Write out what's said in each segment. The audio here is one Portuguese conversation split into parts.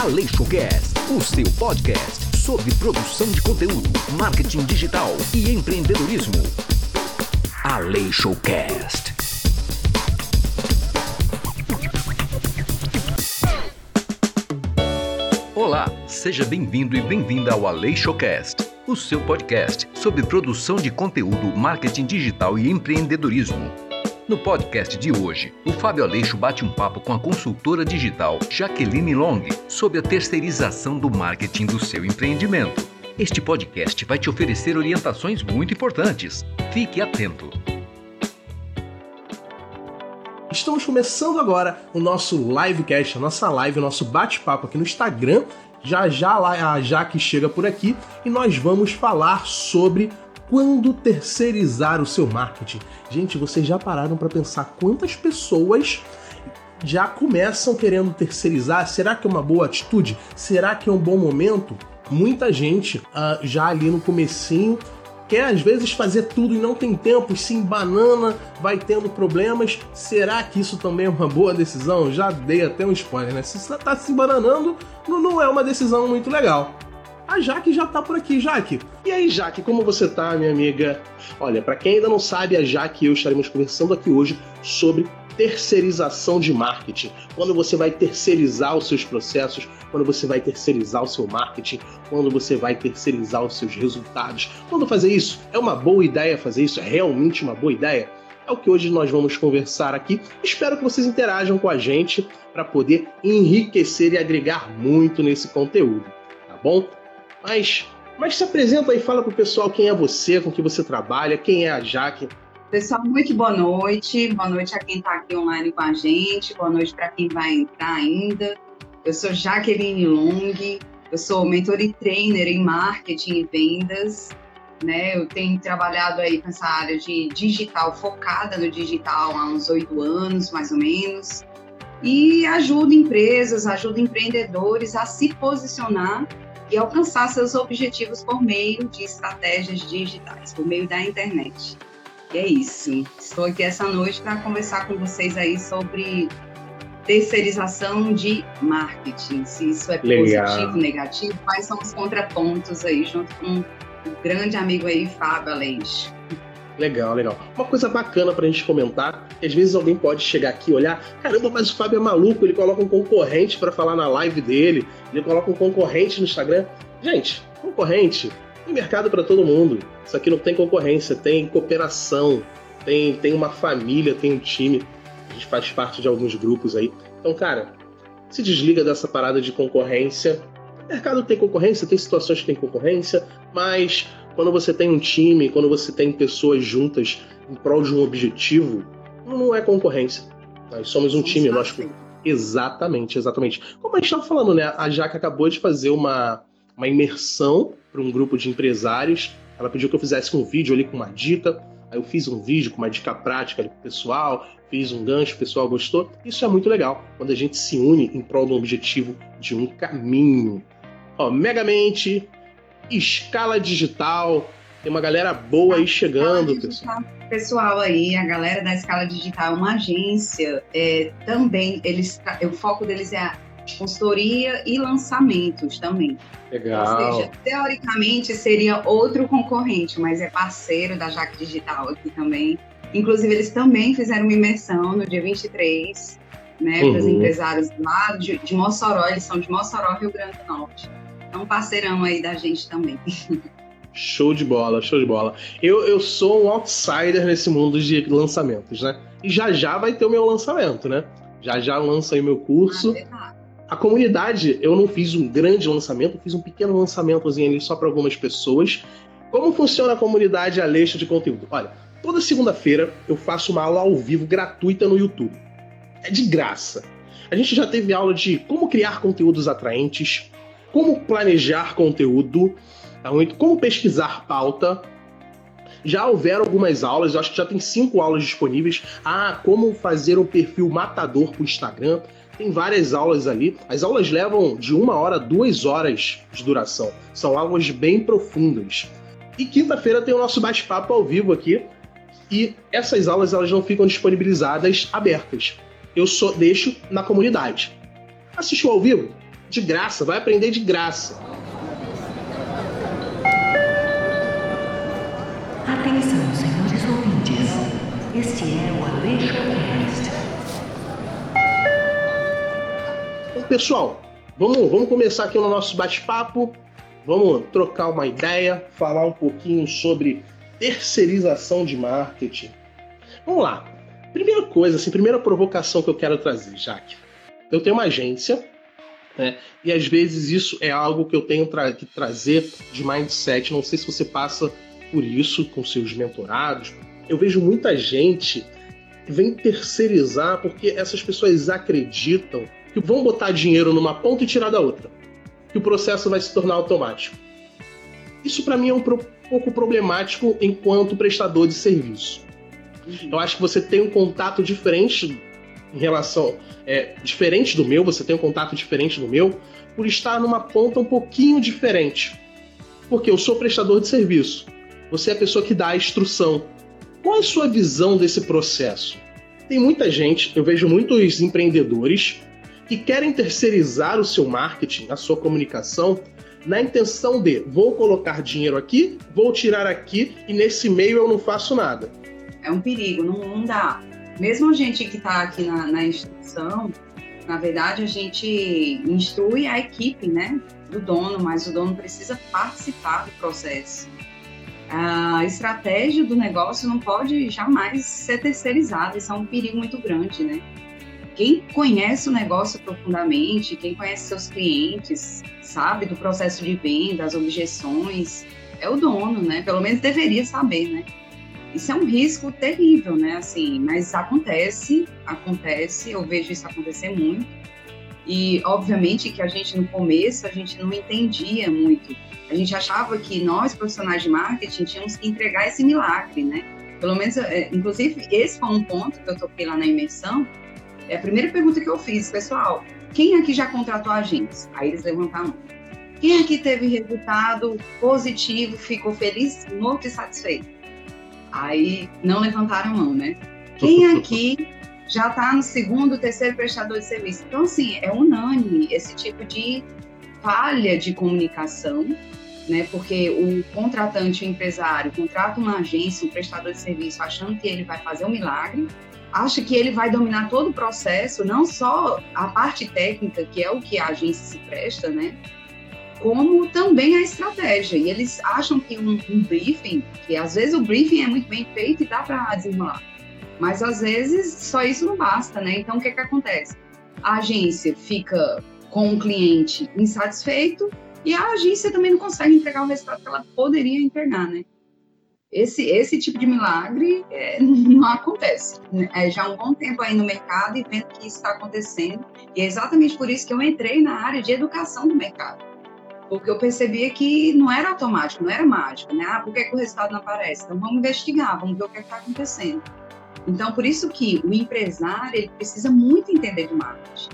Aleixocast, o seu podcast sobre produção de conteúdo, marketing digital e empreendedorismo. Aleixocast. Olá, seja bem-vindo e bem-vinda ao Aleixocast, o seu podcast sobre produção de conteúdo, marketing digital e empreendedorismo. No podcast de hoje, o Fábio Aleixo bate um papo com a consultora digital Jaqueline Long sobre a terceirização do marketing do seu empreendimento. Este podcast vai te oferecer orientações muito importantes. Fique atento. Estamos começando agora o nosso livecast, a nossa live, o nosso bate-papo aqui no Instagram. Já já a Jaque chega por aqui e nós vamos falar sobre quando terceirizar o seu marketing. Gente, vocês já pararam para pensar quantas pessoas já começam querendo terceirizar? Será que é uma boa atitude? Será que é um bom momento? Muita gente uh, já ali no comecinho quer às vezes fazer tudo e não tem tempo, se embanana, vai tendo problemas. Será que isso também é uma boa decisão? Já dei até um spoiler, né? Se você está se embananando, não é uma decisão muito legal a Jaque já tá por aqui. Jaque, e aí, Jaque, como você tá, minha amiga? Olha, para quem ainda não sabe, a Jaque e eu estaremos conversando aqui hoje sobre terceirização de marketing. Quando você vai terceirizar os seus processos, quando você vai terceirizar o seu marketing, quando você vai terceirizar os seus resultados. Quando fazer isso? É uma boa ideia fazer isso? É realmente uma boa ideia? É o que hoje nós vamos conversar aqui. Espero que vocês interajam com a gente para poder enriquecer e agregar muito nesse conteúdo, tá bom? Mas, mas se apresenta aí, fala pro pessoal quem é você, com que você trabalha, quem é a Jaque. Pessoal, muito boa noite. Boa noite a quem está aqui online com a gente. Boa noite para quem vai entrar ainda. Eu sou Jaqueline Long. Eu sou mentor e trainer em marketing e vendas. Né? Eu tenho trabalhado aí com essa área de digital, focada no digital há uns oito anos, mais ou menos. E ajudo empresas, ajudo empreendedores a se posicionar e alcançar seus objetivos por meio de estratégias digitais, por meio da internet. E é isso. Estou aqui essa noite para conversar com vocês aí sobre terceirização de marketing. Se isso é Legal. positivo, negativo, quais são os contrapontos aí, junto com o grande amigo aí, Fábio Aleixo. Legal, legal. Uma coisa bacana pra gente comentar, às vezes alguém pode chegar aqui e olhar, caramba, mas o Fábio é maluco, ele coloca um concorrente para falar na live dele, ele coloca um concorrente no Instagram. Gente, concorrente, tem mercado para todo mundo. Isso aqui não tem concorrência, tem cooperação, tem, tem uma família, tem um time. A gente faz parte de alguns grupos aí. Então, cara, se desliga dessa parada de concorrência. O mercado tem concorrência, tem situações que tem concorrência, mas quando você tem um time, quando você tem pessoas juntas em prol de um objetivo, não é concorrência. Nós somos um time, nós. Exatamente, exatamente. Como a gente estava falando, né? A Jaque acabou de fazer uma, uma imersão para um grupo de empresários. Ela pediu que eu fizesse um vídeo ali com uma dica. Aí eu fiz um vídeo com uma dica prática ali pro pessoal, fiz um gancho, o pessoal gostou. Isso é muito legal, quando a gente se une em prol de um objetivo, de um caminho. Ó, Megamente, Escala Digital. Tem uma galera boa aí chegando, pessoal. Pessoal aí, a galera da Escala Digital, uma agência, é, também, eles, o foco deles é a consultoria e lançamentos também. Legal. Ou seja, teoricamente seria outro concorrente, mas é parceiro da Jaque Digital aqui também. Inclusive, eles também fizeram uma imersão no dia 23, né, uhum. para os empresários lá de, de Mossoró, eles são de Mossoró, Rio Grande do Norte é um parceirão aí da gente também. Show de bola, show de bola. Eu, eu sou um outsider nesse mundo de lançamentos, né? E já já vai ter o meu lançamento, né? Já já lança aí meu curso. Ah, a comunidade, eu não fiz um grande lançamento, fiz um pequeno lançamentozinho ali só para algumas pessoas. Como funciona a comunidade Aleixo de conteúdo? Olha, toda segunda-feira eu faço uma aula ao vivo gratuita no YouTube. É de graça. A gente já teve aula de como criar conteúdos atraentes, como planejar conteúdo, tá como pesquisar pauta. Já houveram algumas aulas, acho que já tem cinco aulas disponíveis. Ah, como fazer um perfil matador para o Instagram. Tem várias aulas ali. As aulas levam de uma hora a duas horas de duração. São aulas bem profundas. E quinta-feira tem o nosso bate-papo ao vivo aqui. E essas aulas elas não ficam disponibilizadas abertas. Eu só deixo na comunidade. Assistiu ao vivo? De graça, vai aprender de graça. Atenção, senhores ouvintes. Este é o AleixoCast. Então, pessoal, vamos, vamos começar aqui no nosso bate-papo. Vamos trocar uma ideia, falar um pouquinho sobre terceirização de marketing. Vamos lá. Primeira coisa, assim, primeira provocação que eu quero trazer, Jaque. Eu tenho uma agência, né? E às vezes isso é algo que eu tenho tra que trazer de mindset. Não sei se você passa por isso com seus mentorados. Eu vejo muita gente que vem terceirizar porque essas pessoas acreditam que vão botar dinheiro numa ponta e tirar da outra. Que o processo vai se tornar automático. Isso para mim é um pouco problemático enquanto prestador de serviço. Uhum. Eu acho que você tem um contato diferente em relação é, diferente do meu, você tem um contato diferente do meu, por estar numa ponta um pouquinho diferente. Porque eu sou prestador de serviço. Você é a pessoa que dá a instrução. Qual é a sua visão desse processo? Tem muita gente, eu vejo muitos empreendedores que querem terceirizar o seu marketing, a sua comunicação, na intenção de vou colocar dinheiro aqui, vou tirar aqui e nesse meio eu não faço nada. É um perigo, não, não dá. Mesmo a gente que está aqui na, na instituição, na verdade a gente instrui a equipe, né, do dono, mas o dono precisa participar do processo a estratégia do negócio não pode jamais ser terceirizada, isso é um perigo muito grande, né? Quem conhece o negócio profundamente, quem conhece seus clientes, sabe do processo de venda, as objeções, é o dono, né? Pelo menos deveria saber, né? Isso é um risco terrível, né? Assim, mas acontece, acontece, eu vejo isso acontecer muito. E obviamente que a gente no começo a gente não entendia muito a gente achava que nós, profissionais de marketing, tínhamos que entregar esse milagre, né? Pelo menos, é, inclusive, esse foi um ponto que eu toquei lá na imersão. É a primeira pergunta que eu fiz, pessoal, quem aqui já contratou agentes? Aí eles levantaram. Quem aqui teve resultado positivo, ficou feliz, muito satisfeito? Aí não levantaram a mão, né? Quem aqui já está no segundo, terceiro prestador de serviço? Então, assim, é unânime esse tipo de falha de comunicação né? Porque o contratante, o empresário, contrata uma agência, um prestador de serviço, achando que ele vai fazer um milagre, acha que ele vai dominar todo o processo, não só a parte técnica, que é o que a agência se presta, né? Como também a estratégia. E eles acham que um, um briefing, que às vezes o briefing é muito bem feito e dá para desenrolar, mas às vezes só isso não basta, né? Então o que, que acontece? A agência fica com o cliente insatisfeito, e a agência também não consegue entregar o resultado que ela poderia entregar, né? Esse, esse tipo de milagre é, não acontece. Né? É já há um bom tempo aí no mercado e vendo que isso está acontecendo. E é exatamente por isso que eu entrei na área de educação do mercado. Porque eu percebia que não era automático, não era mágico, né? Ah, por que, que o resultado não aparece? Então vamos investigar, vamos ver o que é está acontecendo. Então, por isso que o empresário ele precisa muito entender de marketing.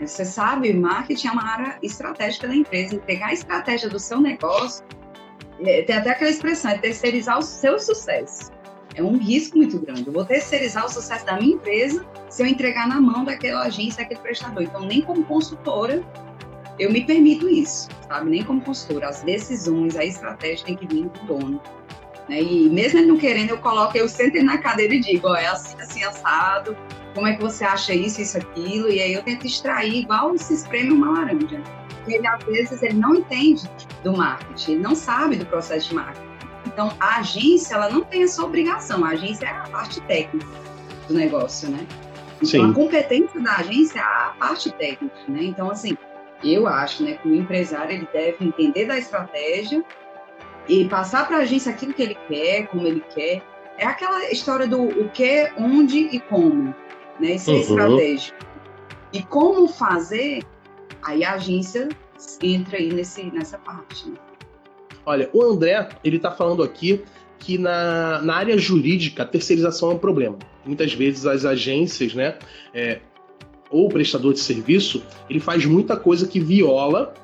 Você sabe, marketing é uma área estratégica da empresa. Entregar a estratégia do seu negócio, é, tem até aquela expressão, é terceirizar o seu sucesso. É um risco muito grande. Eu vou terceirizar o sucesso da minha empresa se eu entregar na mão daquela agência, daquele prestador. Então, nem como consultora, eu me permito isso, sabe? Nem como consultora. As decisões, a estratégia tem que vir do dono. Né? E mesmo ele não querendo, eu coloco, eu sento na cadeira e digo, ó, é assim, assim, assado, como é que você acha isso, isso, aquilo, e aí eu tento extrair igual se espreme uma laranja. Ele, às vezes, ele não entende do marketing, ele não sabe do processo de marketing. Então, a agência, ela não tem essa obrigação, a agência é a parte técnica do negócio, né? Então, Sim. a competência da agência é a parte técnica, né? Então, assim, eu acho, né, que o empresário, ele deve entender da estratégia e passar para a agência aquilo que ele quer, como ele quer. É aquela história do o que, onde e como né? Isso é uhum. estratégico. E como fazer, aí a agência entra aí nesse, nessa parte. Né? Olha, o André, ele está falando aqui que na, na área jurídica a terceirização é um problema. Muitas vezes as agências, né, é, ou prestador de serviço, ele faz muita coisa que viola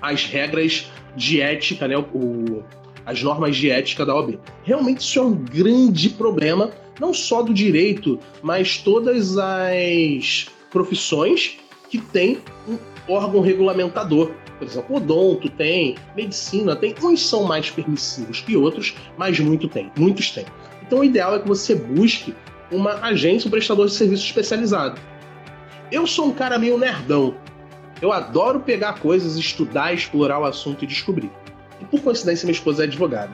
as regras de ética, né, o, as normas de ética da OAB. Realmente isso é um grande problema não só do direito, mas todas as profissões que tem um órgão regulamentador. Por exemplo, odonto tem, medicina tem. Uns são mais permissivos que outros, mas muito tem, muitos têm. Então o ideal é que você busque uma agência, um prestador de serviço especializado. Eu sou um cara meio nerdão. Eu adoro pegar coisas, estudar, explorar o assunto e descobrir. E por coincidência, minha esposa é advogada.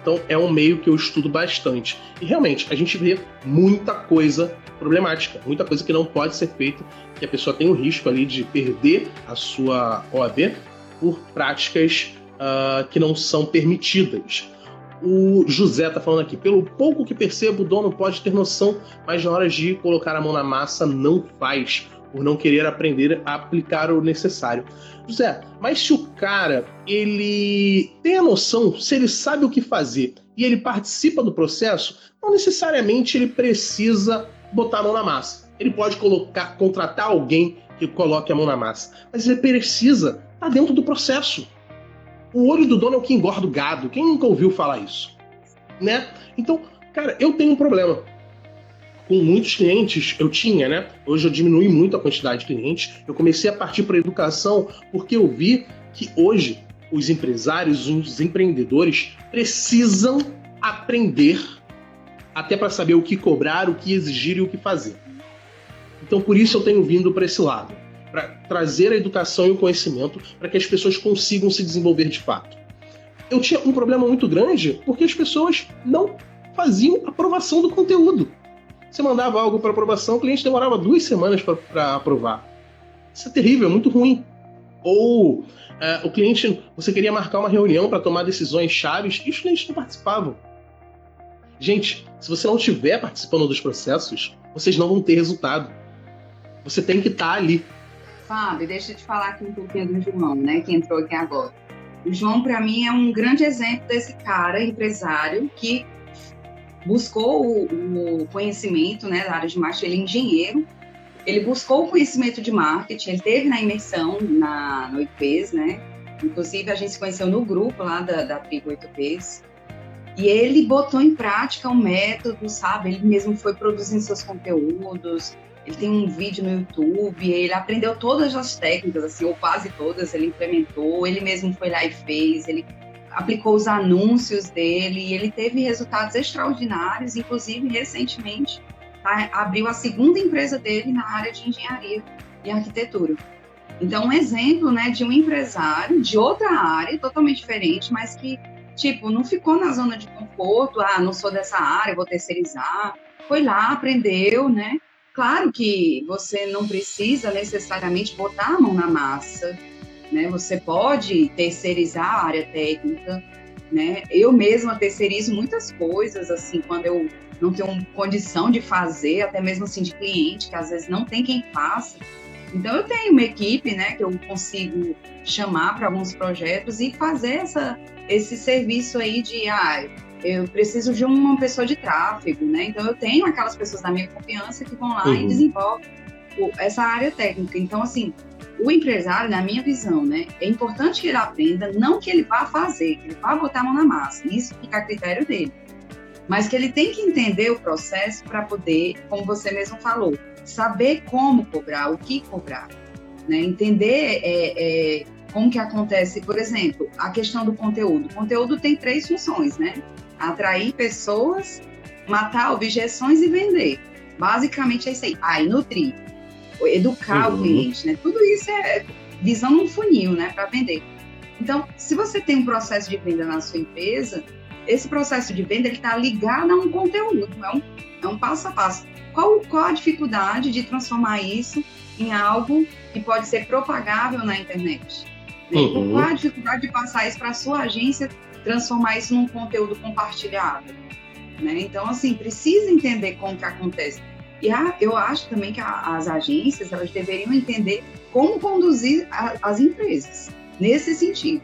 Então é um meio que eu estudo bastante. E realmente, a gente vê muita coisa problemática, muita coisa que não pode ser feita, que a pessoa tem o risco ali de perder a sua OAB por práticas uh, que não são permitidas. O José está falando aqui, pelo pouco que percebo, o dono pode ter noção, mas na hora de colocar a mão na massa não faz, por não querer aprender a aplicar o necessário. José, mas se o cara ele tem a noção, se ele sabe o que fazer e ele participa do processo, não necessariamente ele precisa botar a mão na massa. Ele pode colocar, contratar alguém que coloque a mão na massa, mas ele precisa estar dentro do processo. O olho do dono é o que engorda o gado. Quem nunca ouviu falar isso? Né? Então, cara, eu tenho um problema. Com muitos clientes, eu tinha, né? Hoje eu diminui muito a quantidade de clientes. Eu comecei a partir para a educação porque eu vi que hoje os empresários, os empreendedores precisam aprender até para saber o que cobrar, o que exigir e o que fazer. Então, por isso eu tenho vindo para esse lado para trazer a educação e o conhecimento para que as pessoas consigam se desenvolver de fato. Eu tinha um problema muito grande porque as pessoas não faziam aprovação do conteúdo. Você mandava algo para aprovação, o cliente demorava duas semanas para aprovar. Isso é terrível, é muito ruim. Ou é, o cliente, você queria marcar uma reunião para tomar decisões chaves e os clientes não participavam. Gente, se você não estiver participando dos processos, vocês não vão ter resultado. Você tem que estar tá ali. Fábio, deixa eu te falar aqui um pouquinho do João, né, que entrou aqui agora. O João, para mim, é um grande exemplo desse cara empresário que buscou o, o conhecimento né, da área de marketing, ele é engenheiro, ele buscou o conhecimento de marketing, ele teve na imersão na, no 8Ps, né? Inclusive, a gente se conheceu no grupo lá da, da tribo 8Ps. E ele botou em prática um método, sabe? Ele mesmo foi produzindo seus conteúdos, ele tem um vídeo no YouTube, ele aprendeu todas as técnicas, assim, ou quase todas, ele implementou, ele mesmo foi lá e fez, ele aplicou os anúncios dele, e ele teve resultados extraordinários, inclusive recentemente tá, abriu a segunda empresa dele na área de engenharia e arquitetura. Então, um exemplo né, de um empresário de outra área, totalmente diferente, mas que, tipo, não ficou na zona de conforto, ah, não sou dessa área, vou terceirizar. Foi lá, aprendeu, né? Claro que você não precisa necessariamente botar a mão na massa, né? Você pode terceirizar a área técnica, né? Eu mesma terceirizo muitas coisas, assim, quando eu não tenho condição de fazer, até mesmo assim de cliente, que às vezes não tem quem faça. Então eu tenho uma equipe, né, que eu consigo chamar para alguns projetos e fazer essa, esse serviço aí de, ah, eu preciso de uma pessoa de tráfego, né? Então eu tenho aquelas pessoas da minha confiança que vão lá uhum. e desenvolvem essa área técnica. Então, assim, o empresário, na minha visão, né, é importante que ele aprenda, não que ele vá fazer, que ele vá botar a mão na massa, isso fica a critério dele. Mas que ele tem que entender o processo para poder, como você mesmo falou, saber como cobrar, o que cobrar, né? Entender é, é, como que acontece, por exemplo, a questão do conteúdo. O conteúdo tem três funções, né? atrair pessoas, matar objeções e vender. Basicamente é isso aí. Aí, nutrir, educar uhum. o cliente, né? Tudo isso é visão num funil, né, para vender. Então, se você tem um processo de venda na sua empresa, esse processo de venda ele está ligado a um conteúdo, é um, é um passo a passo. Qual, qual a dificuldade de transformar isso em algo que pode ser propagável na internet? Né? Uhum. Qual a dificuldade de passar isso para a sua agência transformar isso num conteúdo compartilhado. Né? Então, assim, precisa entender como que acontece. E a, eu acho também que a, as agências elas deveriam entender como conduzir a, as empresas nesse sentido,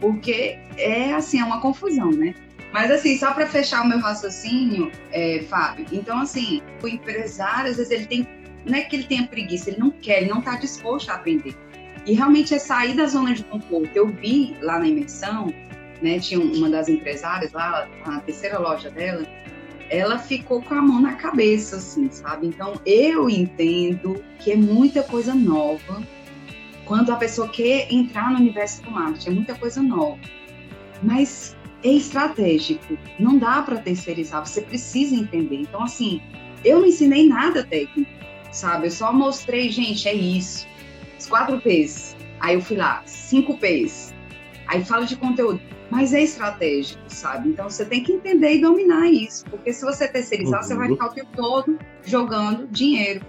porque é assim é uma confusão, né? Mas assim, só para fechar o meu raciocínio, é, Fábio, então assim, o empresário às vezes ele tem, não é que ele tenha preguiça, ele não quer, ele não está disposto a aprender. E realmente é sair da zona de conforto. Eu vi lá na imersão né, tinha uma das empresárias lá, a terceira loja dela, ela ficou com a mão na cabeça, assim, sabe? Então, eu entendo que é muita coisa nova quando a pessoa quer entrar no universo do marketing, é muita coisa nova. Mas é estratégico, não dá para terceirizar, você precisa entender. Então, assim, eu não ensinei nada técnico, sabe? Eu só mostrei, gente, é isso. Os quatro P's. Aí eu fui lá, cinco P's. Aí falo de conteúdo mas é estratégico, sabe? Então você tem que entender e dominar isso, porque se você terceirizar, uhum. você vai uhum. ficar o tempo todo jogando dinheiro,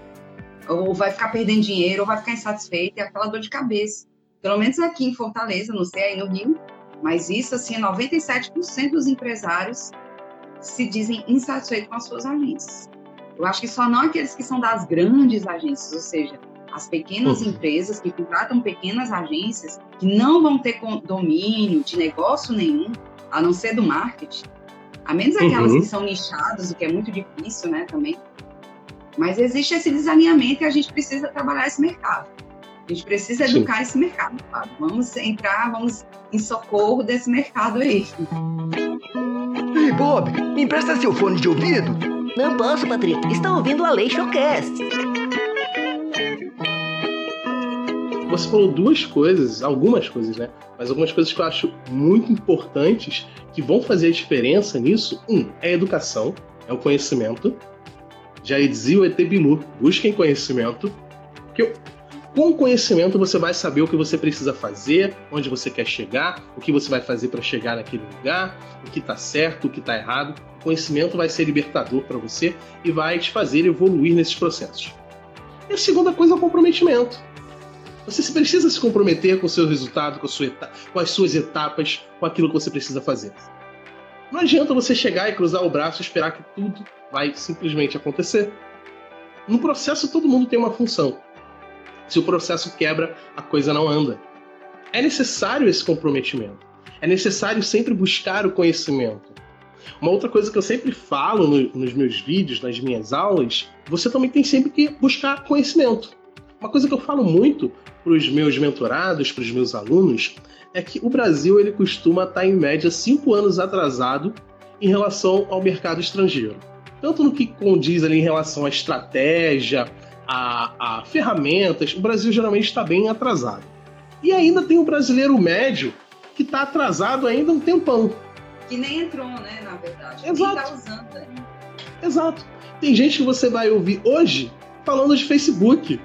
ou vai ficar perdendo dinheiro, ou vai ficar insatisfeito, é aquela dor de cabeça. Pelo menos aqui em Fortaleza, não sei aí no Rio, mas isso assim, 97% dos empresários se dizem insatisfeitos com as suas agências. Eu acho que só não aqueles que são das grandes agências, ou seja, as pequenas uhum. empresas que contratam pequenas agências que não vão ter domínio de negócio nenhum, a não ser do marketing, a menos aquelas uhum. que são nichadas, o que é muito difícil, né, também. Mas existe esse desalinhamento e a gente precisa trabalhar esse mercado. A gente precisa educar Sim. esse mercado, Fábio. Vamos entrar, vamos em socorro desse mercado aí. Ei, Bob, me empresta seu fone de ouvido? Não posso, Patrick. Está ouvindo a Lei Showcast. Você falou duas coisas, algumas coisas, né? Mas algumas coisas que eu acho muito importantes que vão fazer a diferença nisso. Um, é a educação, é o conhecimento. Já dizia o ET Bilu, busquem conhecimento. Porque com conhecimento você vai saber o que você precisa fazer, onde você quer chegar, o que você vai fazer para chegar naquele lugar, o que está certo, o que está errado. O conhecimento vai ser libertador para você e vai te fazer evoluir nesses processos. E a segunda coisa é o comprometimento. Você precisa se comprometer com o seu resultado, com, sua com as suas etapas, com aquilo que você precisa fazer. Não adianta você chegar e cruzar o braço e esperar que tudo vai simplesmente acontecer. No processo, todo mundo tem uma função. Se o processo quebra, a coisa não anda. É necessário esse comprometimento. É necessário sempre buscar o conhecimento. Uma outra coisa que eu sempre falo no, nos meus vídeos, nas minhas aulas, você também tem sempre que buscar conhecimento. Uma coisa que eu falo muito para os meus mentorados, para os meus alunos, é que o Brasil ele costuma estar em média cinco anos atrasado em relação ao mercado estrangeiro. Tanto no que condiz ali em relação à estratégia, a, a ferramentas, o Brasil geralmente está bem atrasado. E ainda tem o brasileiro médio que está atrasado ainda um tempão. Que nem entrou, né, na verdade. Exato. Tá usando ainda. Exato. Tem gente que você vai ouvir hoje falando de Facebook.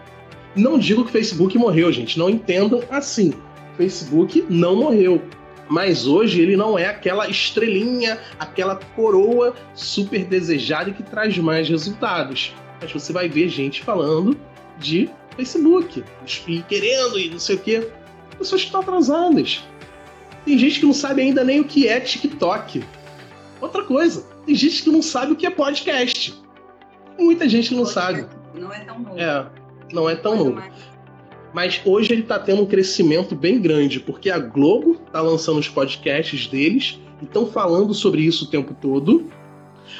Não digo que Facebook morreu, gente. Não entendam assim. Facebook não morreu. Mas hoje ele não é aquela estrelinha, aquela coroa super desejada e que traz mais resultados. Mas você vai ver gente falando de Facebook, e querendo e não sei o quê. Pessoas que estão atrasadas. Tem gente que não sabe ainda nem o que é TikTok. Outra coisa, tem gente que não sabe o que é podcast. Muita gente não sabe. Não é tão novo. É, não é tão novo. Mas hoje ele está tendo um crescimento bem grande, porque a Globo está lançando os podcasts deles e estão falando sobre isso o tempo todo.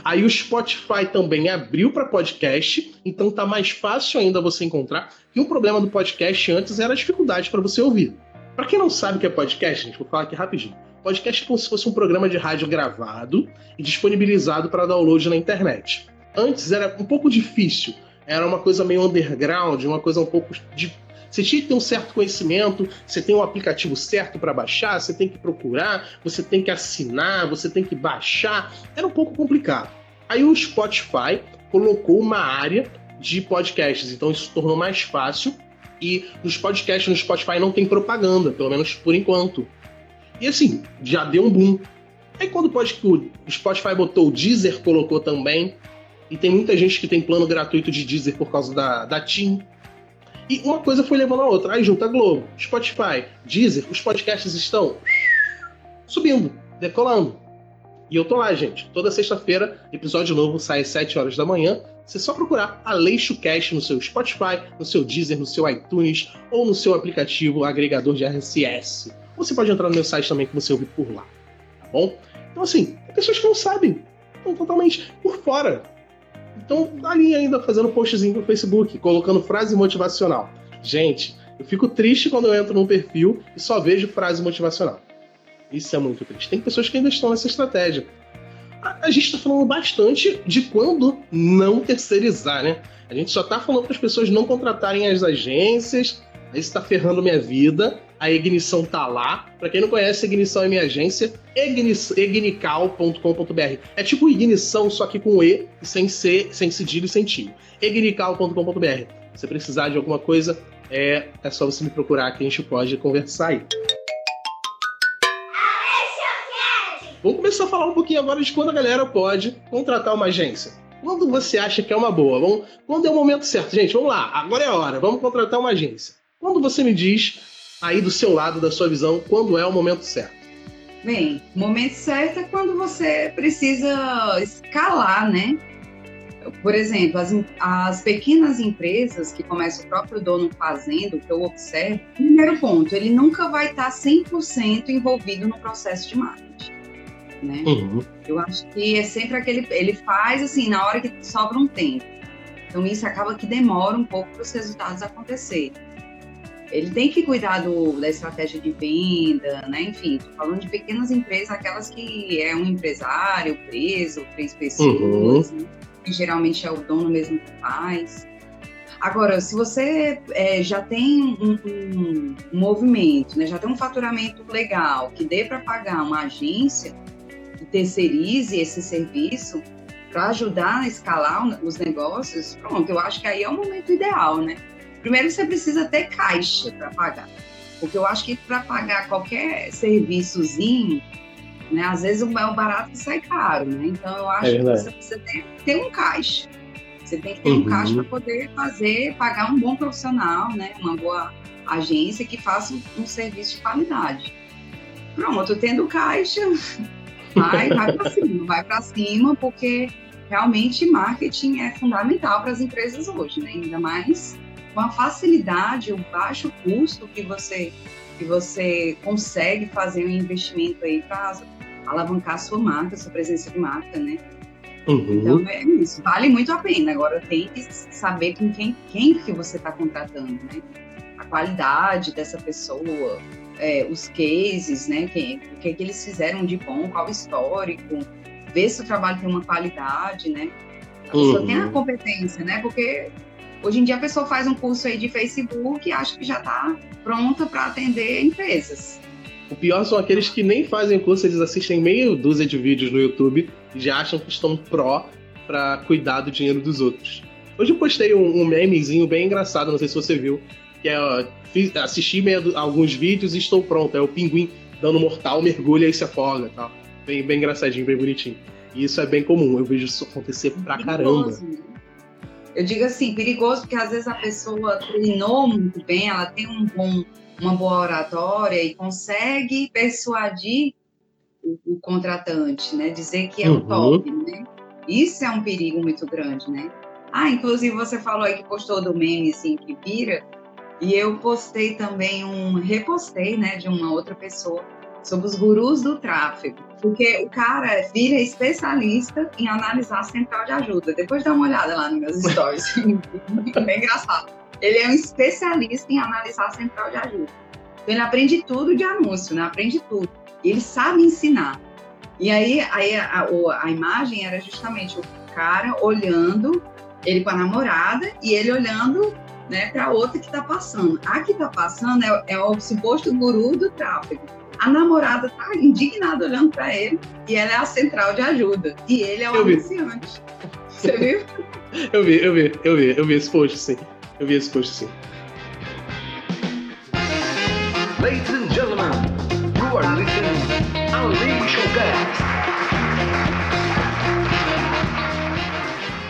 Aí o Spotify também abriu para podcast, então tá mais fácil ainda você encontrar. E um problema do podcast antes era a dificuldade para você ouvir. Para quem não sabe o que é podcast, gente, vou falar aqui rapidinho. Podcast é como se fosse um programa de rádio gravado e disponibilizado para download na internet. Antes era um pouco difícil, era uma coisa meio underground, uma coisa um pouco de você tinha que ter um certo conhecimento, você tem um aplicativo certo para baixar, você tem que procurar, você tem que assinar, você tem que baixar. Era um pouco complicado. Aí o Spotify colocou uma área de podcasts, então isso tornou mais fácil. E nos podcasts no Spotify não tem propaganda, pelo menos por enquanto. E assim, já deu um boom. Aí quando o Spotify botou o Deezer, colocou também. E tem muita gente que tem plano gratuito de Deezer por causa da, da TIM. E uma coisa foi levando a outra. Aí junta Globo, Spotify, Deezer, os podcasts estão subindo, decolando. E eu tô lá, gente. Toda sexta-feira, episódio novo sai às 7 horas da manhã. Você só procurar Aleixo Cast no seu Spotify, no seu Deezer, no seu iTunes ou no seu aplicativo agregador de RSS. Ou você pode entrar no meu site também que você ouve por lá. Tá bom? Então, assim, pessoas que não sabem. Estão totalmente por fora então, ali ainda fazendo postzinho pro Facebook, colocando frase motivacional. Gente, eu fico triste quando eu entro num perfil e só vejo frase motivacional. Isso é muito triste. Tem pessoas que ainda estão nessa estratégia. a, gente está falando bastante de quando não terceirizar, né? A gente só está falando para as pessoas não contratarem as agências, aí está ferrando minha vida. A Ignição tá lá. Para quem não conhece, Ignição é minha agência, ignical.com.br. É tipo Ignição, só que com E, sem C, sem cedilho e sem tio. ignical.com.br. Se precisar de alguma coisa, é, é só você me procurar que a gente pode conversar aí. Vamos começar a falar um pouquinho agora de quando a galera pode contratar uma agência. Quando você acha que é uma boa? Vamos, quando é o momento certo? Gente, vamos lá. Agora é a hora. Vamos contratar uma agência. Quando você me diz, aí do seu lado, da sua visão, quando é o momento certo? Bem, o momento certo é quando você precisa escalar, né? Por exemplo, as, as pequenas empresas que começa o próprio dono fazendo, que eu observo, primeiro ponto, ele nunca vai estar 100% envolvido no processo de marketing né? Uhum. Eu acho que é sempre aquele. Ele faz assim, na hora que sobra um tempo. Então isso acaba que demora um pouco para os resultados acontecer. Ele tem que cuidar do, da estratégia de venda, né? Enfim, estou falando de pequenas empresas, aquelas que é um empresário preso, três pessoas, uhum. né? que geralmente é o dono mesmo que faz. Agora, se você é, já tem um, um, um, movimento, né, já tem um faturamento legal que dê para pagar uma agência, terceirize esse serviço para ajudar a escalar os negócios, pronto, eu acho que aí é o momento ideal, né? Primeiro você precisa ter caixa para pagar, porque eu acho que para pagar qualquer serviçozinho, né, às vezes o barato sai caro, né? Então eu acho é que você precisa ter, ter, um caixa. Você tem que ter uhum. um caixa para poder fazer, pagar um bom profissional, né? Uma boa agência que faça um, um serviço de qualidade. Pronto, tendo caixa, Vai, vai para cima, vai para cima, porque realmente marketing é fundamental para as empresas hoje, né? Ainda mais com a facilidade, o baixo custo que você que você consegue fazer um investimento aí para alavancar a sua marca, sua presença de marca, né? Uhum. Então é isso, vale muito a pena. Agora tem que saber com quem, quem que você está contratando, né? A qualidade dessa pessoa, é, os cases, né? Que, o que, que eles fizeram de bom, qual o histórico, ver se o trabalho tem uma qualidade, né? A pessoa uhum. tem a uhum. competência, né? Porque hoje em dia a pessoa faz um curso aí de Facebook e acha que já está pronta para atender empresas. O pior são aqueles que nem fazem curso, eles assistem meio dúzia de vídeos no YouTube e já acham que estão pró para cuidar do dinheiro dos outros. Hoje eu postei um, um memezinho bem engraçado, não sei se você viu, que é ó, fiz, assisti alguns vídeos e estou pronto. É o pinguim dando mortal, mergulha e se afoga tal. Bem, bem engraçadinho, bem bonitinho. E isso é bem comum, eu vejo isso acontecer pra caramba. Eu digo assim, perigoso porque às vezes a pessoa treinou muito bem, ela tem um bom, uma boa oratória e consegue persuadir o, o contratante, né? Dizer que é uhum. o top, né? Isso é um perigo muito grande, né? Ah, inclusive você falou aí que postou do meme, assim, que vira. E eu postei também um, repostei, né, de uma outra pessoa sobre os gurus do tráfego, porque o cara vira especialista em analisar a central de ajuda. Depois dá uma olhada lá nos meus stories, bem engraçado. Ele é um especialista em analisar a central de ajuda. Então ele aprende tudo de anúncio, né? Aprende tudo. Ele sabe ensinar. E aí, aí a, a, a imagem era justamente o cara olhando ele com a namorada e ele olhando né, para outra que está passando. A que está passando é, é, o suposto guru do tráfego. A namorada está indignada olhando para ele e ela é a central de ajuda. E ele é o eu anunciante. Vi. Você viu? eu vi, eu vi, eu vi, eu vi esse post sim. Eu vi esse post sim. Ladies and gentlemen, you are listening to Unleash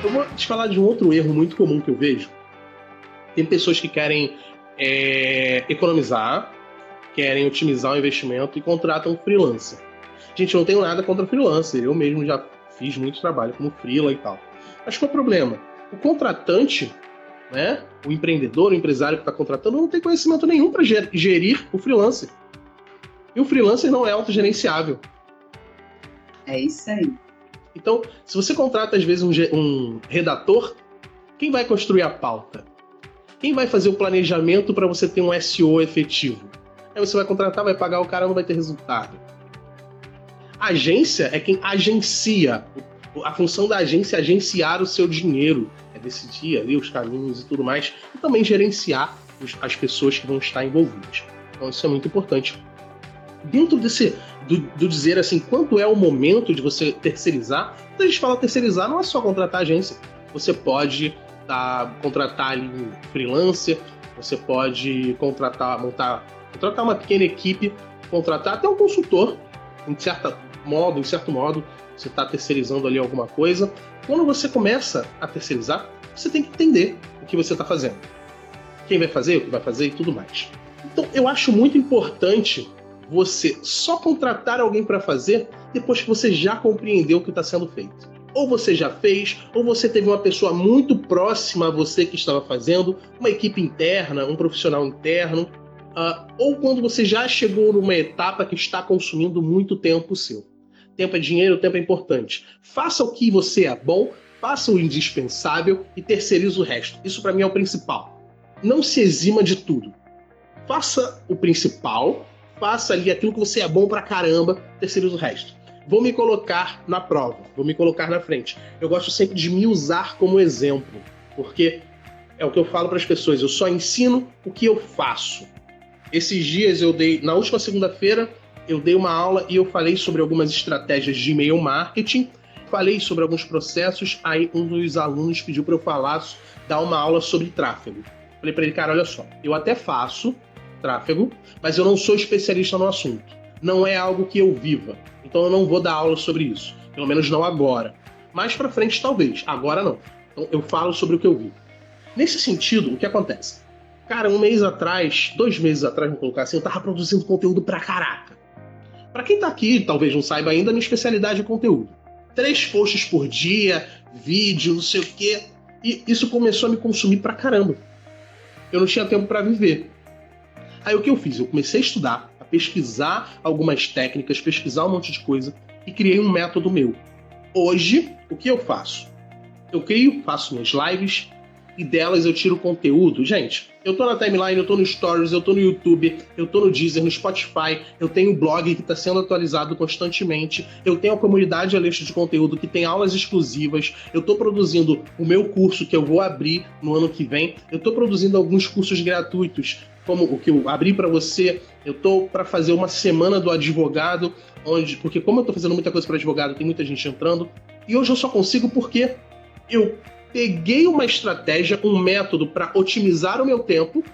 Eu vou te falar de um outro erro muito comum que eu vejo tem pessoas que querem é, economizar, querem otimizar o investimento e contratam freelancer. Gente, eu não tenho nada contra freelancer, eu mesmo já fiz muito trabalho como freela e tal. Mas qual é o problema? O contratante, né, o empreendedor, o empresário que está contratando, não tem conhecimento nenhum para gerir o freelancer. E o freelancer não é autogerenciável. É isso aí. Então, se você contrata às vezes um, um redator, quem vai construir a pauta? Quem vai fazer o planejamento para você ter um SEO efetivo? Aí você vai contratar, vai pagar o cara, não vai ter resultado. Agência é quem agencia. A função da agência é agenciar o seu dinheiro, é decidir ali os caminhos e tudo mais, e também gerenciar as pessoas que vão estar envolvidas. Então isso é muito importante. Dentro desse do, do, dizer assim, quanto é o momento de você terceirizar, quando a gente fala terceirizar, não é só contratar agência. Você pode tá, contratar ali um freelancer, você pode contratar, montar, contratar uma pequena equipe, contratar até um consultor, em certo modo, em certo modo, você está terceirizando ali alguma coisa. Quando você começa a terceirizar, você tem que entender o que você está fazendo. Quem vai fazer, o que vai fazer e tudo mais. Então, eu acho muito importante você só contratar alguém para fazer depois que você já compreendeu o que está sendo feito. Ou você já fez, ou você teve uma pessoa muito próxima a você que estava fazendo, uma equipe interna, um profissional interno, uh, ou quando você já chegou numa etapa que está consumindo muito tempo seu. Tempo é dinheiro, tempo é importante. Faça o que você é bom, faça o indispensável e terceirize o resto. Isso para mim é o principal. Não se exima de tudo. Faça o principal, faça ali aquilo que você é bom pra caramba, terceirize o resto. Vou me colocar na prova, vou me colocar na frente. Eu gosto sempre de me usar como exemplo, porque é o que eu falo para as pessoas, eu só ensino o que eu faço. Esses dias eu dei, na última segunda-feira, eu dei uma aula e eu falei sobre algumas estratégias de e-mail marketing, falei sobre alguns processos, aí um dos alunos pediu para eu falar, dar uma aula sobre tráfego. Falei para ele, cara, olha só, eu até faço, tráfego, mas eu não sou especialista no assunto. Não é algo que eu viva. Então eu não vou dar aula sobre isso. Pelo menos não agora. Mais para frente, talvez. Agora não. Então eu falo sobre o que eu vi. Nesse sentido, o que acontece? Cara, um mês atrás, dois meses atrás, vou colocar assim, eu tava produzindo conteúdo pra caraca. Pra quem tá aqui, talvez não saiba ainda, minha especialidade é conteúdo. Três posts por dia, vídeo, não sei o quê. E isso começou a me consumir pra caramba. Eu não tinha tempo para viver. Aí o que eu fiz? Eu comecei a estudar, a pesquisar algumas técnicas, pesquisar um monte de coisa e criei um método meu. Hoje, o que eu faço? Eu crio, faço minhas lives e delas eu tiro conteúdo. Gente, eu tô na timeline, eu tô no Stories, eu tô no YouTube, eu tô no Deezer, no Spotify, eu tenho um blog que está sendo atualizado constantemente, eu tenho a comunidade Aleixo de conteúdo que tem aulas exclusivas, eu tô produzindo o meu curso que eu vou abrir no ano que vem, eu tô produzindo alguns cursos gratuitos como o que eu abri para você, eu tô para fazer uma semana do advogado, onde porque como eu tô fazendo muita coisa para advogado, tem muita gente entrando, e hoje eu só consigo porque eu peguei uma estratégia, um método para otimizar o meu tempo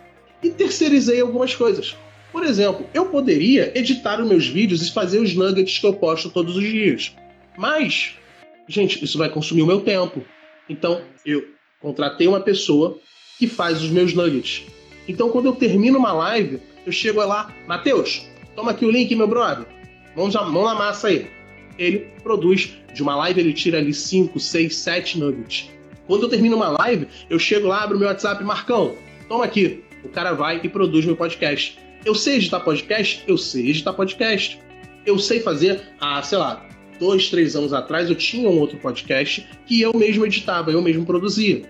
e terceirizei algumas coisas. Por exemplo, eu poderia editar os meus vídeos e fazer os nuggets que eu posto todos os dias. Mas, gente, isso vai consumir o meu tempo. Então, eu contratei uma pessoa que faz os meus nuggets. Então, quando eu termino uma live, eu chego lá, Matheus, toma aqui o link, meu brother. Vamos, mão na massa aí. Ele produz, de uma live ele tira ali 5, 6, 7 nuggets. Quando eu termino uma live, eu chego lá, abro meu WhatsApp, Marcão, toma aqui. O cara vai e produz meu podcast. Eu sei editar podcast? Eu sei editar podcast. Eu sei fazer, ah, sei lá, dois, três anos atrás eu tinha um outro podcast que eu mesmo editava, eu mesmo produzia.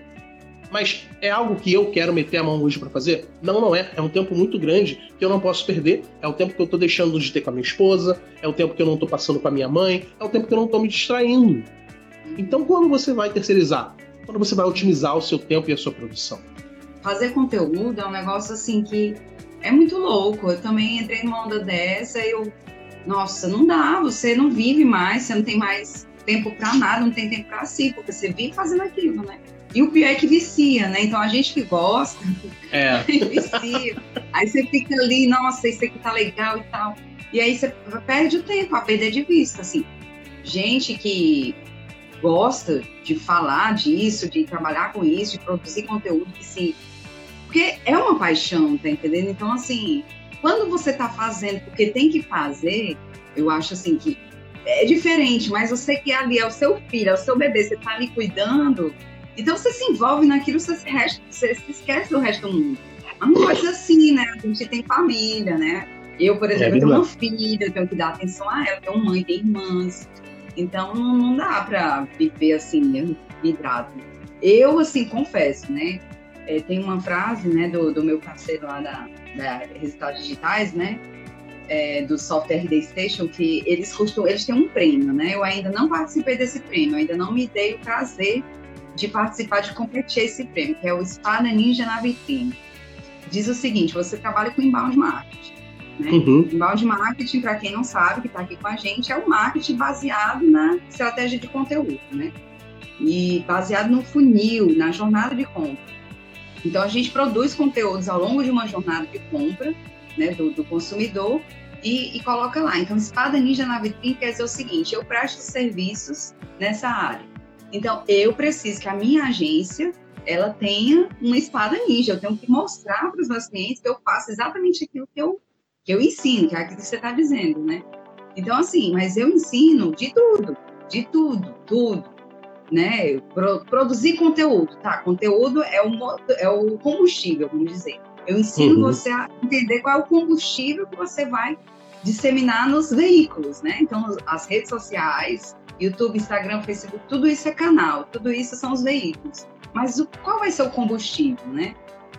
Mas é algo que eu quero meter a mão hoje para fazer? Não, não é. É um tempo muito grande que eu não posso perder. É o tempo que eu tô deixando de ter com a minha esposa, é o tempo que eu não tô passando com a minha mãe, é o tempo que eu não tô me distraindo. Então, quando você vai terceirizar? Quando você vai otimizar o seu tempo e a sua produção? Fazer conteúdo é um negócio assim que é muito louco. Eu também entrei numa onda dessa e eu. Nossa, não dá, você não vive mais, você não tem mais tempo para nada, não tem tempo para si, porque você vive fazendo aquilo, né? E o pior é que vicia, né? Então a gente que gosta, é. vicia. Aí você fica ali, nossa, isso aqui tá legal e tal. E aí você perde o tempo, a perda de vista, assim. Gente que gosta de falar disso, de trabalhar com isso, de produzir conteúdo que se. Porque é uma paixão, tá entendendo? Então, assim, quando você tá fazendo porque tem que fazer, eu acho assim que é diferente, mas você que ali é o seu filho, é o seu bebê, você tá ali cuidando, então você se envolve naquilo, você se, resta, você se esquece do resto do mundo. Mas não pode ser assim, né? A gente tem família, né? Eu, por exemplo, é tenho uma filha, tenho que dar atenção a ela, tenho mãe, tenho irmãs. Então não, dá para viver assim, né, vidrado. Eu, assim, confesso, né? É, tem uma frase, né, do, do meu parceiro lá da, da Resultados Digitais, né? é, do software RD Station que eles costumam, eles têm um prêmio, né? Eu ainda não participei desse prêmio, ainda não me dei o prazer de participar de competir esse prêmio, que é o Espada Ninja na Vitrine. Diz o seguinte: você trabalha com inbound marketing. Né? Uhum. Inbound marketing, para quem não sabe, que está aqui com a gente, é o marketing baseado na estratégia de conteúdo, né? E baseado no funil, na jornada de compra. Então, a gente produz conteúdos ao longo de uma jornada de compra né, do, do consumidor e, e, coloca lá. Então, espada ninja na vitrine quer dizer o seguinte: eu presto serviços nessa área. Então, eu preciso que a minha agência ela tenha uma espada ninja. Eu tenho que mostrar para os meus clientes que eu faço exatamente aquilo que eu, que eu ensino, que é aquilo que você está dizendo, né? Então, assim, mas eu ensino de tudo, de tudo, tudo, né? Pro, produzir conteúdo, tá? Conteúdo é o, é o combustível, vamos dizer. Eu ensino uhum. você a entender qual é o combustível que você vai disseminar nos veículos, né? Então, as redes sociais, YouTube, Instagram, Facebook, tudo isso é canal, tudo isso são os veículos. Mas o, qual vai ser o combustível, né?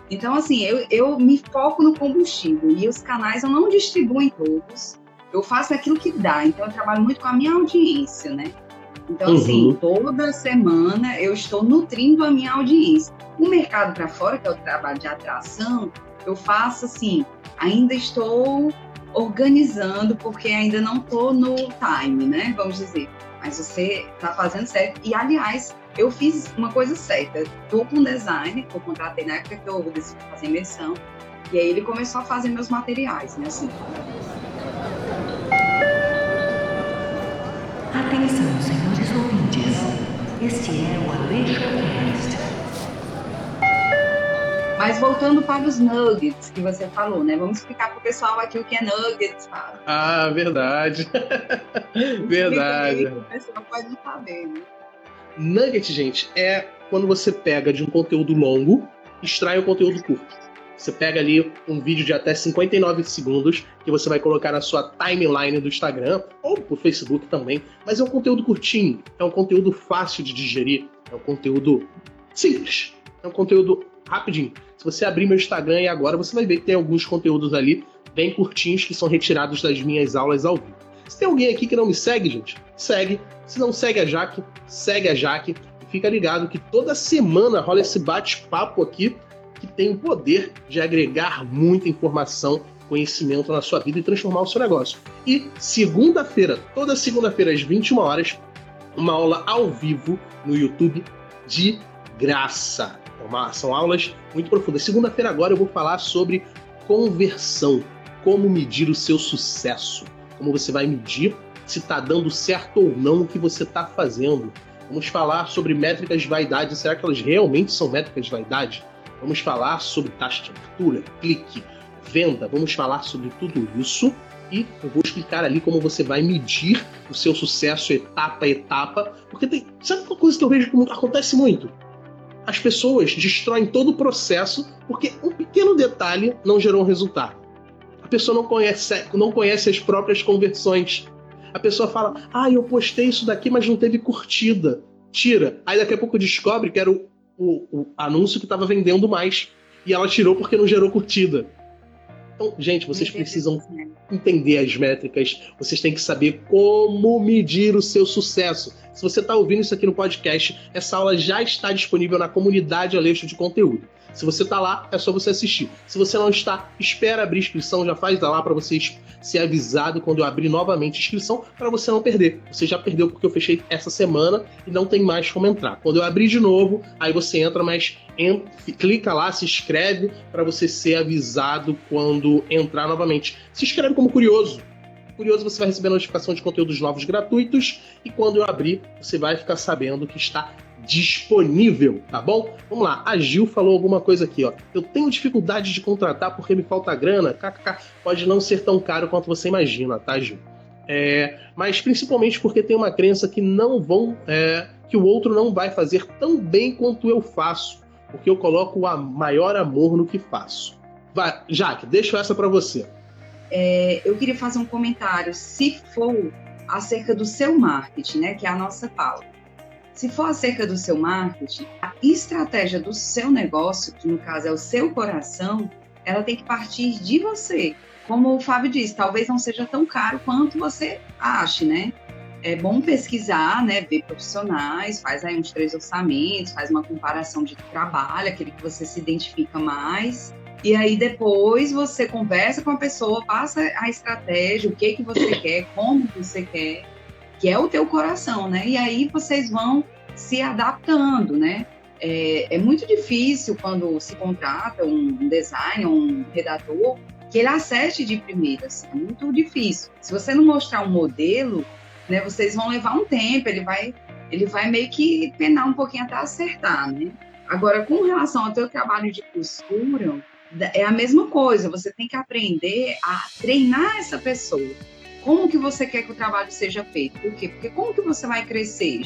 Então, assim, eu, eu me foco no combustível e os canais eu não distribuo em todos. Eu faço aquilo que dá. Então, eu trabalho muito com a minha audiência, né? Então, assim, uhum. assim, toda semana eu estou nutrindo a minha audiência. O mercado para fora, que é o trabalho de atração, eu faço assim, ainda estou organizando, porque ainda não estou no time, né? Vamos dizer. Mas você está fazendo certo. E, aliás, eu fiz uma coisa certa. Estou com um designer, que eu contratei na época que eu decidi fazer imersão. E aí ele começou a fazer meus materiais, né? Assim. Atenção, senhores ouvintes. Este é o Aleixo Cast. Mas voltando para os nuggets que você falou, né? Vamos explicar para o pessoal aqui o que é nuggets, Fábio. Ah, verdade. verdade. O pessoal pode não saber, né? Nugget, gente, é quando você pega de um conteúdo longo extrai o um conteúdo curto. Você pega ali um vídeo de até 59 segundos que você vai colocar na sua timeline do Instagram ou pro Facebook também, mas é um conteúdo curtinho, é um conteúdo fácil de digerir, é um conteúdo simples, é um conteúdo rapidinho. Se você abrir meu Instagram e agora, você vai ver que tem alguns conteúdos ali bem curtinhos que são retirados das minhas aulas ao vivo. Se tem alguém aqui que não me segue, gente, segue. Se não segue a Jaque, segue a Jaque. Fica ligado que toda semana rola esse bate-papo aqui que tem o poder de agregar muita informação, conhecimento na sua vida e transformar o seu negócio. E segunda-feira, toda segunda-feira às 21 horas, uma aula ao vivo no YouTube de graça. Uma, são aulas muito profundas. Segunda-feira agora eu vou falar sobre conversão, como medir o seu sucesso, como você vai medir se está dando certo ou não o que você está fazendo. Vamos falar sobre métricas de vaidade. Será que elas realmente são métricas de vaidade? Vamos falar sobre taxa de abertura, clique, venda. Vamos falar sobre tudo isso e eu vou explicar ali como você vai medir o seu sucesso etapa a etapa. Porque tem. Sabe uma coisa que eu vejo que acontece muito? as pessoas destroem todo o processo porque um pequeno detalhe não gerou um resultado. A pessoa não conhece, não conhece as próprias conversões. A pessoa fala: Ah, eu postei isso daqui, mas não teve curtida. Tira. Aí daqui a pouco descobre que era o, o, o anúncio que estava vendendo mais. E ela tirou porque não gerou curtida. Então, gente, vocês precisam entender as métricas, vocês têm que saber como medir o seu sucesso. Se você está ouvindo isso aqui no podcast, essa aula já está disponível na comunidade Aleixo de Conteúdo. Se você está lá, é só você assistir. Se você não está, espera abrir inscrição, já faz lá para vocês ser avisado quando eu abrir novamente inscrição, para você não perder. Você já perdeu porque eu fechei essa semana e não tem mais como entrar. Quando eu abrir de novo, aí você entra, mas entra, clica lá, se inscreve para você ser avisado quando entrar novamente. Se inscreve como curioso. Curioso, você vai receber notificação de conteúdos novos gratuitos e quando eu abrir, você vai ficar sabendo que está disponível, tá bom? Vamos lá, a Gil falou alguma coisa aqui, ó. Eu tenho dificuldade de contratar porque me falta grana. KKK, pode não ser tão caro quanto você imagina, tá, Gil? É, mas principalmente porque tem uma crença que não vão, é, que o outro não vai fazer tão bem quanto eu faço, porque eu coloco o maior amor no que faço. Vai, Jaque, deixo essa para você. É, eu queria fazer um comentário, se for acerca do seu marketing, né, que é a nossa pauta. Se for acerca do seu marketing, a estratégia do seu negócio, que no caso é o seu coração, ela tem que partir de você. como o Fábio disse, talvez não seja tão caro quanto você ache, né? É bom pesquisar, né? Ver profissionais, faz aí uns três orçamentos, faz uma comparação de trabalho, aquele que você se identifica mais. E aí depois você conversa com a pessoa, passa a estratégia, o que que você quer, como você quer, que é o teu coração, né? E aí vocês vão se adaptando, né? É, é muito difícil quando se contrata um designer, um redator, que ele acerte de primeira, assim, é muito difícil. Se você não mostrar um modelo, né, vocês vão levar um tempo, ele vai, ele vai meio que penar um pouquinho até acertar, né? Agora, com relação ao teu trabalho de costura, é a mesma coisa, você tem que aprender a treinar essa pessoa. Como que você quer que o trabalho seja feito? Por quê? Porque como que você vai crescer,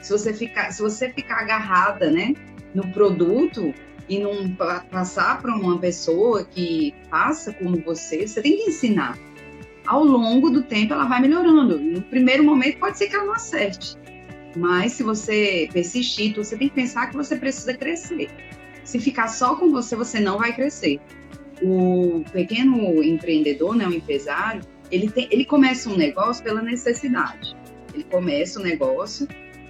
Se você ficar, se você ficar agarrada, né, no produto, e não passar para uma pessoa que faça como você, você tem que ensinar. Ao longo do tempo ela vai melhorando. No primeiro momento pode ser que ela não acerte, mas se você persistir, você tem que pensar que você precisa crescer. Se ficar só com você, você não vai crescer. O pequeno empreendedor, né, o empresário, ele, tem, ele começa um negócio pela necessidade. Ele começa o um negócio,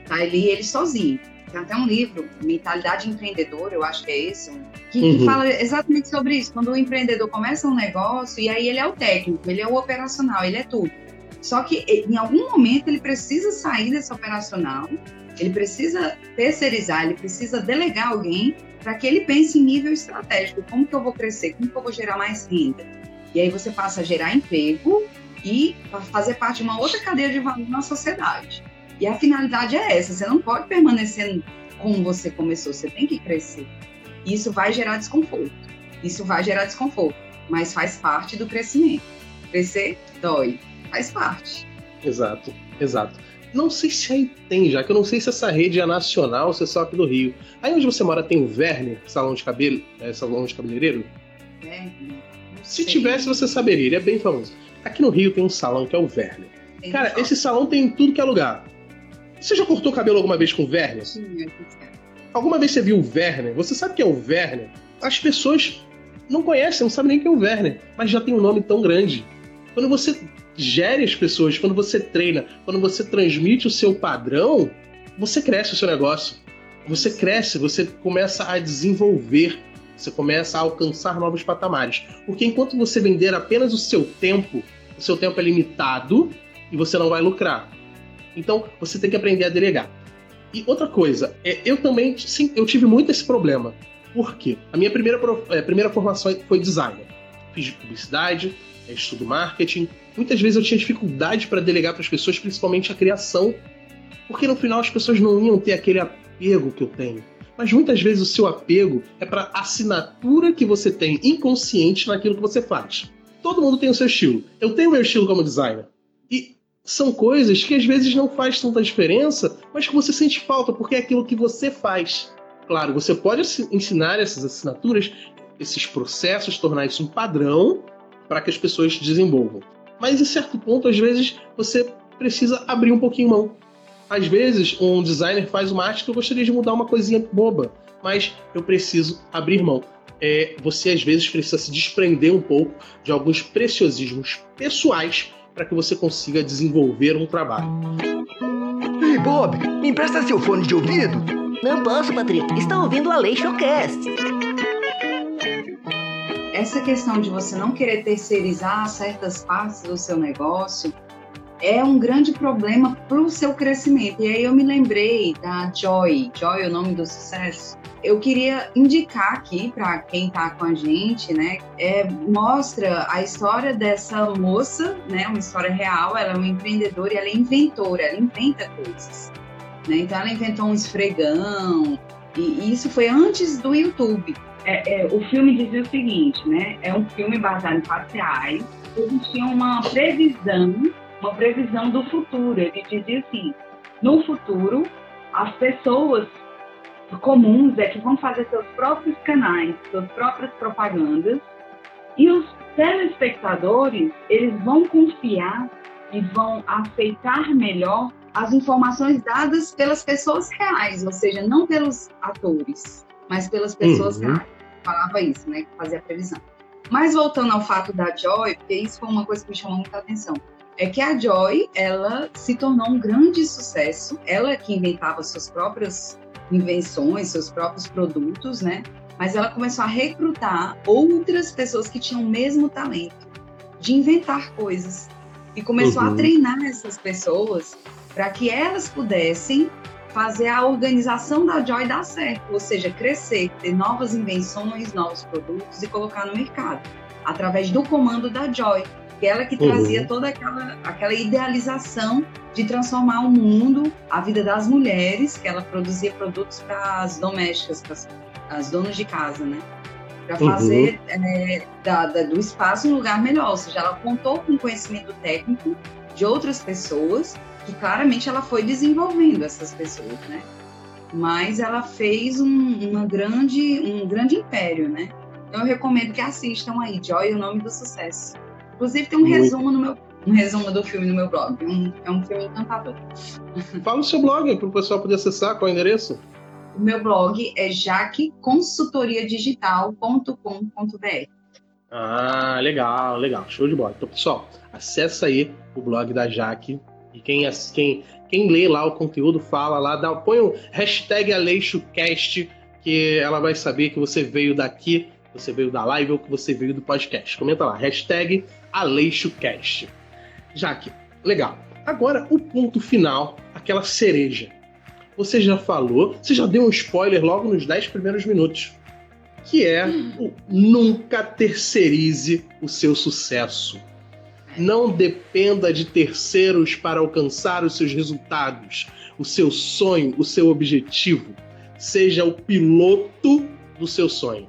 tá ali ele sozinho tem até um livro, Mentalidade Empreendedora, eu acho que é esse, que, uhum. que, fala exatamente sobre isso. Quando o empreendedor começa um negócio, e aí ele é o técnico, ele é o operacional, ele é tudo. Só que em algum momento ele precisa sair desse operacional, ele precisa terceirizar, ele precisa delegar alguém para que ele pense em nível estratégico. Como que eu vou crescer? Como que eu vou gerar mais renda? E aí você passa a gerar emprego e fazer parte de uma outra cadeia de valor na sociedade. E a finalidade é essa: você não pode permanecer como você começou, você tem que crescer. Isso vai gerar desconforto. Isso vai gerar desconforto, mas faz parte do crescimento. Crescer dói, faz parte. Exato, exato. Não sei se aí tem já, que eu não sei se essa rede é nacional ou se é só aqui do Rio. Aí onde você mora tem o Verne, salão de cabelo, é, salão de cabeleireiro? Verne. Se tivesse, você saberia, ele é bem famoso. Aqui no Rio tem um salão que é o Verne. Cara, esse salão tem tudo que é lugar. Você já cortou o cabelo alguma vez com o Werner? Sim, Alguma vez você viu o Werner? Você sabe quem é o Werner? As pessoas não conhecem, não sabem nem quem é o Werner, mas já tem um nome tão grande. Quando você gere as pessoas, quando você treina, quando você transmite o seu padrão, você cresce o seu negócio. Você cresce, você começa a desenvolver, você começa a alcançar novos patamares. Porque enquanto você vender apenas o seu tempo, o seu tempo é limitado e você não vai lucrar. Então, você tem que aprender a delegar. E outra coisa, é, eu também, sim, eu tive muito esse problema. Por quê? A minha primeira, é, primeira formação foi designer. Fiz publicidade, é, estudo marketing. Muitas vezes eu tinha dificuldade para delegar para as pessoas, principalmente a criação, porque no final as pessoas não iam ter aquele apego que eu tenho. Mas muitas vezes o seu apego é para a assinatura que você tem inconsciente naquilo que você faz. Todo mundo tem o seu estilo. Eu tenho o meu estilo como designer. E são coisas que às vezes não faz tanta diferença, mas que você sente falta porque é aquilo que você faz. Claro, você pode ensinar essas assinaturas, esses processos, tornar isso um padrão para que as pessoas desenvolvam. Mas em certo ponto, às vezes, você precisa abrir um pouquinho mão. Às vezes, um designer faz uma arte que eu gostaria de mudar uma coisinha boba, mas eu preciso abrir mão. É, você às vezes precisa se desprender um pouco de alguns preciosismos pessoais para que você consiga desenvolver um trabalho. Ei, Bob, me empresta seu fone de ouvido? Não posso, Patrick. Está ouvindo a Lei Showcast. Essa questão de você não querer terceirizar certas partes do seu negócio é um grande problema para o seu crescimento. E aí eu me lembrei da Joy, Joy é o nome do sucesso, eu queria indicar aqui para quem está com a gente, né? É, mostra a história dessa moça, né? Uma história real. Ela é uma empreendedora e ela é inventora, ela inventa coisas. Né? Então ela inventou um esfregão, e, isso foi antes do YouTube. É, é, o filme dizia o seguinte, né? É um filme baseado em fatos reais. Existia uma previsão, uma previsão do futuro. Ele dizia assim: no futuro, as pessoas comuns é que vão fazer seus próprios canais, suas próprias propagandas, e os telespectadores, eles vão confiar e vão aceitar melhor as informações dadas pelas pessoas reais, ou seja, não pelos atores, mas pelas pessoas uhum. reais. Falava isso, né? Fazia a previsão. Mas voltando ao fato da Joy, porque isso foi uma coisa que me chamou muita atenção, é que a Joy, ela se tornou um grande sucesso. Ela que inventava suas próprias invenções, seus próprios produtos, né? Mas ela começou a recrutar outras pessoas que tinham o mesmo talento de inventar coisas e começou uhum. a treinar essas pessoas para que elas pudessem fazer a organização da Joy dar certo, ou seja, crescer, ter novas invenções, novos produtos e colocar no mercado, através do comando da Joy, que ela que uhum. trazia toda aquela, aquela idealização de transformar o mundo, a vida das mulheres, que ela produzia produtos para as domésticas, para as donas de casa, né? Para uhum. fazer uhum. é, da, da, do espaço um lugar melhor, ou seja, ela contou com conhecimento técnico de outras pessoas que claramente ela foi desenvolvendo essas pessoas, né? Mas ela fez um, uma grande, um grande império, né? Então eu recomendo que assistam aí, Joy, o nome do sucesso. Inclusive tem um Muito. resumo no meu um resumo do filme no meu blog. Um, é um filme encantador. Fala o seu blog para o pessoal poder acessar. Qual é o endereço? O meu blog é jaqueconsultoriadigital.com.br. Ah, legal, legal. Show de bola. Então, pessoal, acessa aí o blog da Jaque e quem, quem, quem lê lá o conteúdo, fala lá, dá, põe o hashtag AleixoCast, que ela vai saber que você veio daqui, você veio da live ou que você veio do podcast. Comenta lá, hashtag AleixoCast. Jaque, legal. Agora, o ponto final, aquela cereja. Você já falou, você já deu um spoiler logo nos 10 primeiros minutos. Que é o nunca terceirize o seu sucesso. Não dependa de terceiros para alcançar os seus resultados, o seu sonho, o seu objetivo. Seja o piloto do seu sonho.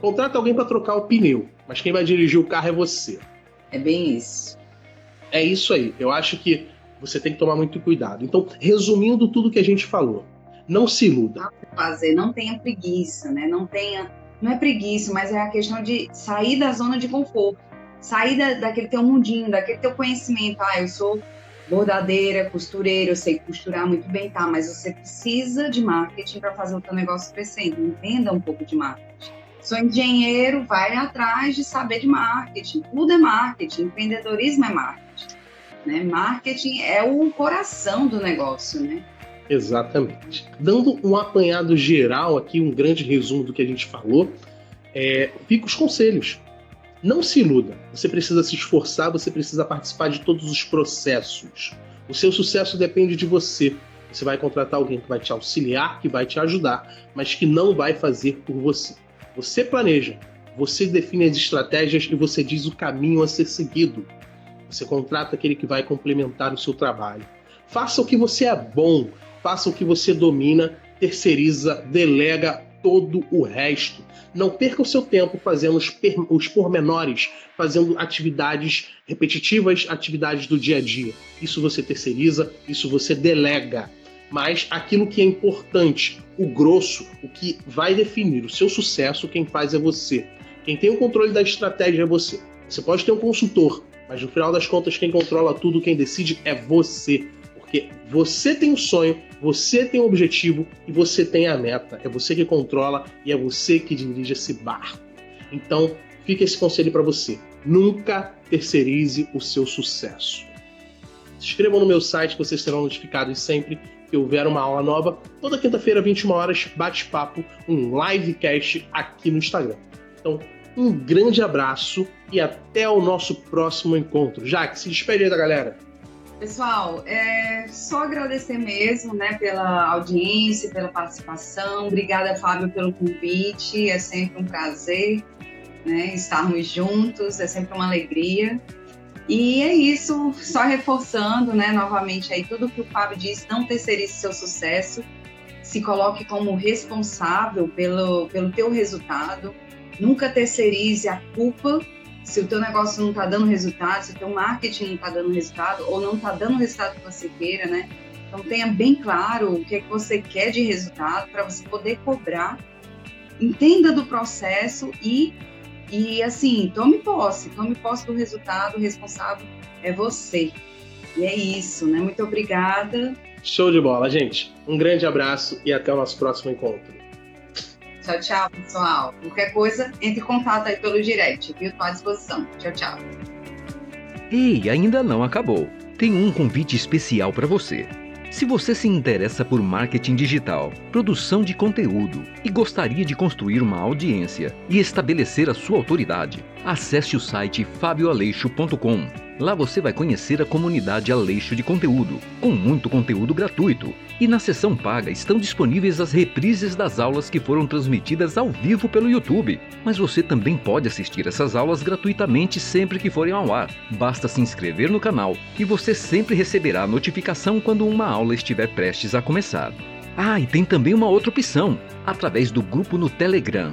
Contrata alguém para trocar o pneu, mas quem vai dirigir o carro é você. É bem isso. É isso aí. Eu acho que você tem que tomar muito cuidado. Então, resumindo tudo que a gente falou, não se iluda. Fazer, não tenha preguiça, né? Não tenha, não é preguiça, mas é a questão de sair da zona de conforto sair da, daquele teu mundinho, daquele teu conhecimento. Ah, eu sou bordadeira, costureira, eu sei costurar muito bem, tá? Mas você precisa de marketing para fazer o teu negócio crescer. Entenda um pouco de marketing. Sou engenheiro, vai atrás de saber de marketing. Tudo é marketing, empreendedorismo é marketing. Né? Marketing é o coração do negócio, né? Exatamente. Dando um apanhado geral aqui, um grande resumo do que a gente falou, é, fica os conselhos. Não se iluda. Você precisa se esforçar, você precisa participar de todos os processos. O seu sucesso depende de você. Você vai contratar alguém que vai te auxiliar, que vai te ajudar, mas que não vai fazer por você. Você planeja, você define as estratégias e você diz o caminho a ser seguido. Você contrata aquele que vai complementar o seu trabalho. Faça o que você é bom, faça o que você domina, terceiriza, delega todo o resto. Não perca o seu tempo fazendo os, pormenores, fazendo atividades repetitivas, atividades do dia a dia. Isso você terceiriza, isso você delega. Mas aquilo que é importante, o grosso, o que vai definir o seu sucesso, quem faz é você. Quem tem o controle da estratégia é você. Você pode ter um consultor, mas no final das contas, quem controla tudo, quem decide é você. Porque você tem um sonho, você tem um objetivo e você tem a meta. É você que controla e é você que dirige esse barco. Então, fica esse conselho para você. Nunca terceirize o seu sucesso. Se inscrevam no meu site, vocês serão notificados sempre que houver uma aula nova. Toda quinta-feira, 21 horas, bate-papo, um livecast aqui no Instagram. Então, um grande abraço e até o nosso próximo encontro. Jaque, se despede aí da galera. Pessoal, é só agradecer mesmo, né, pela audiência, pela participação. Obrigada, Fábio, pelo convite. É sempre um prazer, né, estarmos juntos. É sempre uma alegria. E é isso, só reforçando, né, novamente aí tudo que o Fábio disse, não terceirize seu sucesso, se coloque como responsável pelo, pelo teu resultado, nunca terceirize a culpa se o teu negócio não está dando resultado, se o teu marketing não está dando resultado ou não está dando o resultado que você queira, né? Então tenha bem claro o que é que você quer de resultado para você poder cobrar. Entenda do processo e e assim, tome posse, tome posse do resultado, o responsável é você. E é isso, né? Muito obrigada. Show de bola, gente. Um grande abraço e até o nosso próximo encontro. Tchau, tchau, pessoal. Qualquer coisa, entre em contato aí pelo direct, viu? Estou à disposição. Tchau, tchau. Ei, ainda não acabou. Tem um convite especial para você. Se você se interessa por marketing digital, produção de conteúdo e gostaria de construir uma audiência e estabelecer a sua autoridade, acesse o site fabioaleixo.com. Lá você vai conhecer a comunidade Aleixo de Conteúdo, com muito conteúdo gratuito. E na seção paga estão disponíveis as reprises das aulas que foram transmitidas ao vivo pelo YouTube. Mas você também pode assistir essas aulas gratuitamente sempre que forem ao ar. Basta se inscrever no canal e você sempre receberá a notificação quando uma aula estiver prestes a começar. Ah, e tem também uma outra opção, através do grupo no Telegram.